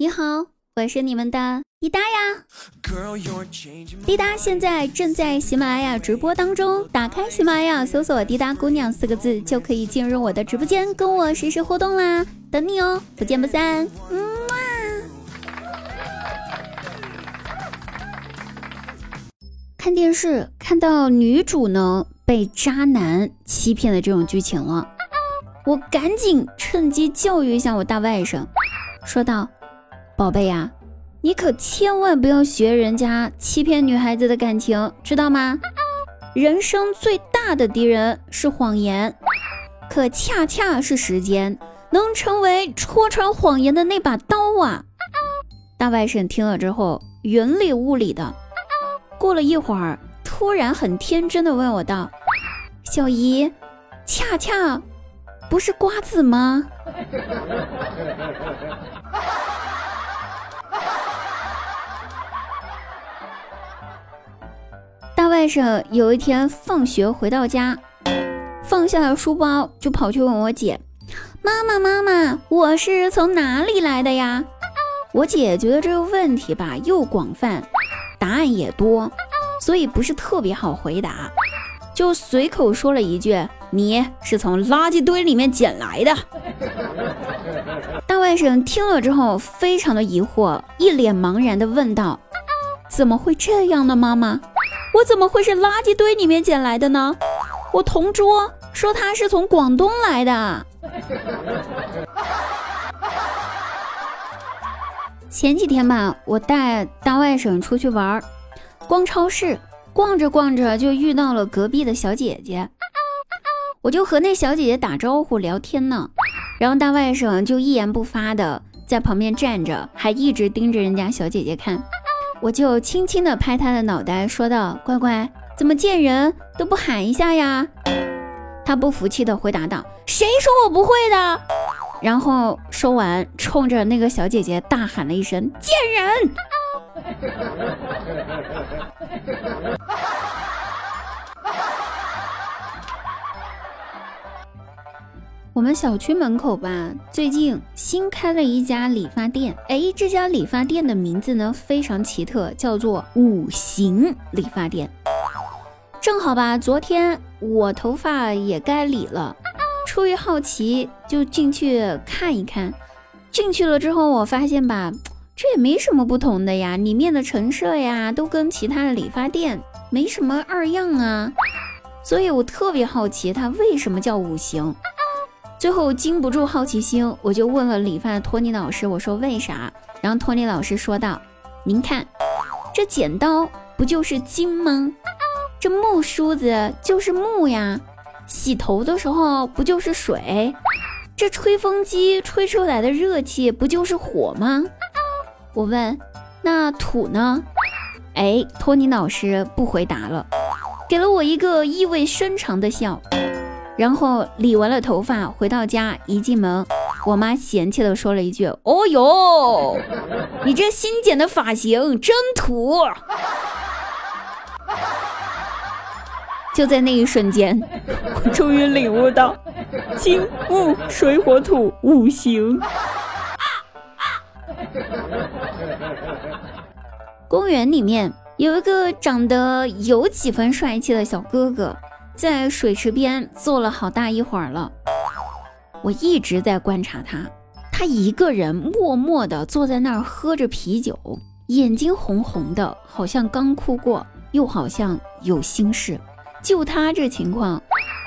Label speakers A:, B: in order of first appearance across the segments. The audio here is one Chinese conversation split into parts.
A: 你好，我是你们的滴答呀。滴答现在正在喜马拉雅直播当中，打开喜马拉雅，搜索“滴答姑娘”四个字，就可以进入我的直播间，跟我实时互动啦，等你哦，不见不散。嗯嘛。看电视看到女主呢被渣男欺骗的这种剧情了，我赶紧趁机教育一下我大外甥，说道。宝贝呀，你可千万不要学人家欺骗女孩子的感情，知道吗？人生最大的敌人是谎言，可恰恰是时间能成为戳穿谎言的那把刀啊！大外甥听了之后云里雾里的，过了一会儿，突然很天真的问我道：“小姨，恰恰不是瓜子吗？” 外甥有一天放学回到家，放下了书包，就跑去问我姐：“妈妈，妈妈，我是从哪里来的呀？”我姐觉得这个问题吧又广泛，答案也多，所以不是特别好回答，就随口说了一句：“你是从垃圾堆里面捡来的。”大外甥听了之后非常的疑惑，一脸茫然的问道：“怎么会这样呢，妈妈？”我怎么会是垃圾堆里面捡来的呢？我同桌说他是从广东来的。前几天吧，我带大外甥出去玩，逛超市，逛着逛着就遇到了隔壁的小姐姐，我就和那小姐姐打招呼聊天呢，然后大外甥就一言不发的在旁边站着，还一直盯着人家小姐姐看。我就轻轻地拍他的脑袋，说道：“乖乖，怎么见人都不喊一下呀？”他不服气地回答道：“谁说我不会的？”然后说完，冲着那个小姐姐大喊了一声：“贱人！”我们小区门口吧，最近新开了一家理发店。哎，这家理发店的名字呢非常奇特，叫做五行理发店。正好吧，昨天我头发也该理了，出于好奇就进去看一看。进去了之后，我发现吧，这也没什么不同的呀，里面的陈设呀都跟其他的理发店没什么二样啊。所以我特别好奇，它为什么叫五行。最后经不住好奇心，我就问了理发的托尼老师，我说为啥？然后托尼老师说道：“您看，这剪刀不就是金吗？这木梳子就是木呀，洗头的时候不就是水？这吹风机吹出来的热气不就是火吗？”我问：“那土呢？”哎，托尼老师不回答了，给了我一个意味深长的笑。然后理完了头发，回到家一进门，我妈嫌弃的说了一句：“哦哟，你这新剪的发型真土。”就在那一瞬间，我终于领悟到金木水火土五行。公园里面有一个长得有几分帅气的小哥哥。在水池边坐了好大一会儿了，我一直在观察他。他一个人默默地坐在那儿喝着啤酒，眼睛红红的，好像刚哭过，又好像有心事。就他这情况，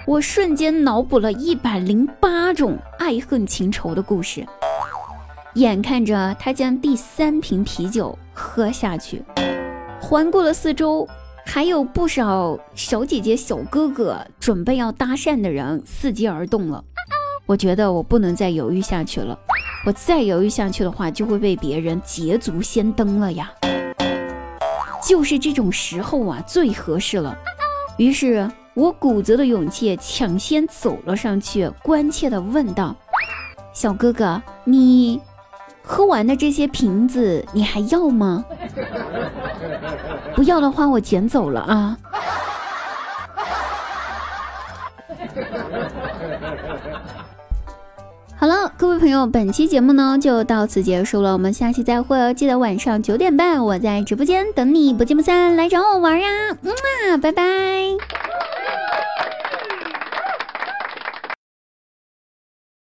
A: 我瞬间脑补了一百零八种爱恨情仇的故事。眼看着他将第三瓶啤酒喝下去，环顾了四周。还有不少小姐姐、小哥哥准备要搭讪的人伺机而动了。我觉得我不能再犹豫下去了，我再犹豫下去的话，就会被别人捷足先登了呀。就是这种时候啊，最合适了。于是我鼓足了勇气，抢先走了上去，关切地问道：“小哥哥，你喝完的这些瓶子，你还要吗？” 不要的话，我捡走了啊！好了，各位朋友，本期节目呢就到此结束了，我们下期再会哦！记得晚上九点半我在直播间等你，不见不散，来找我玩呀！嗯啊，拜拜。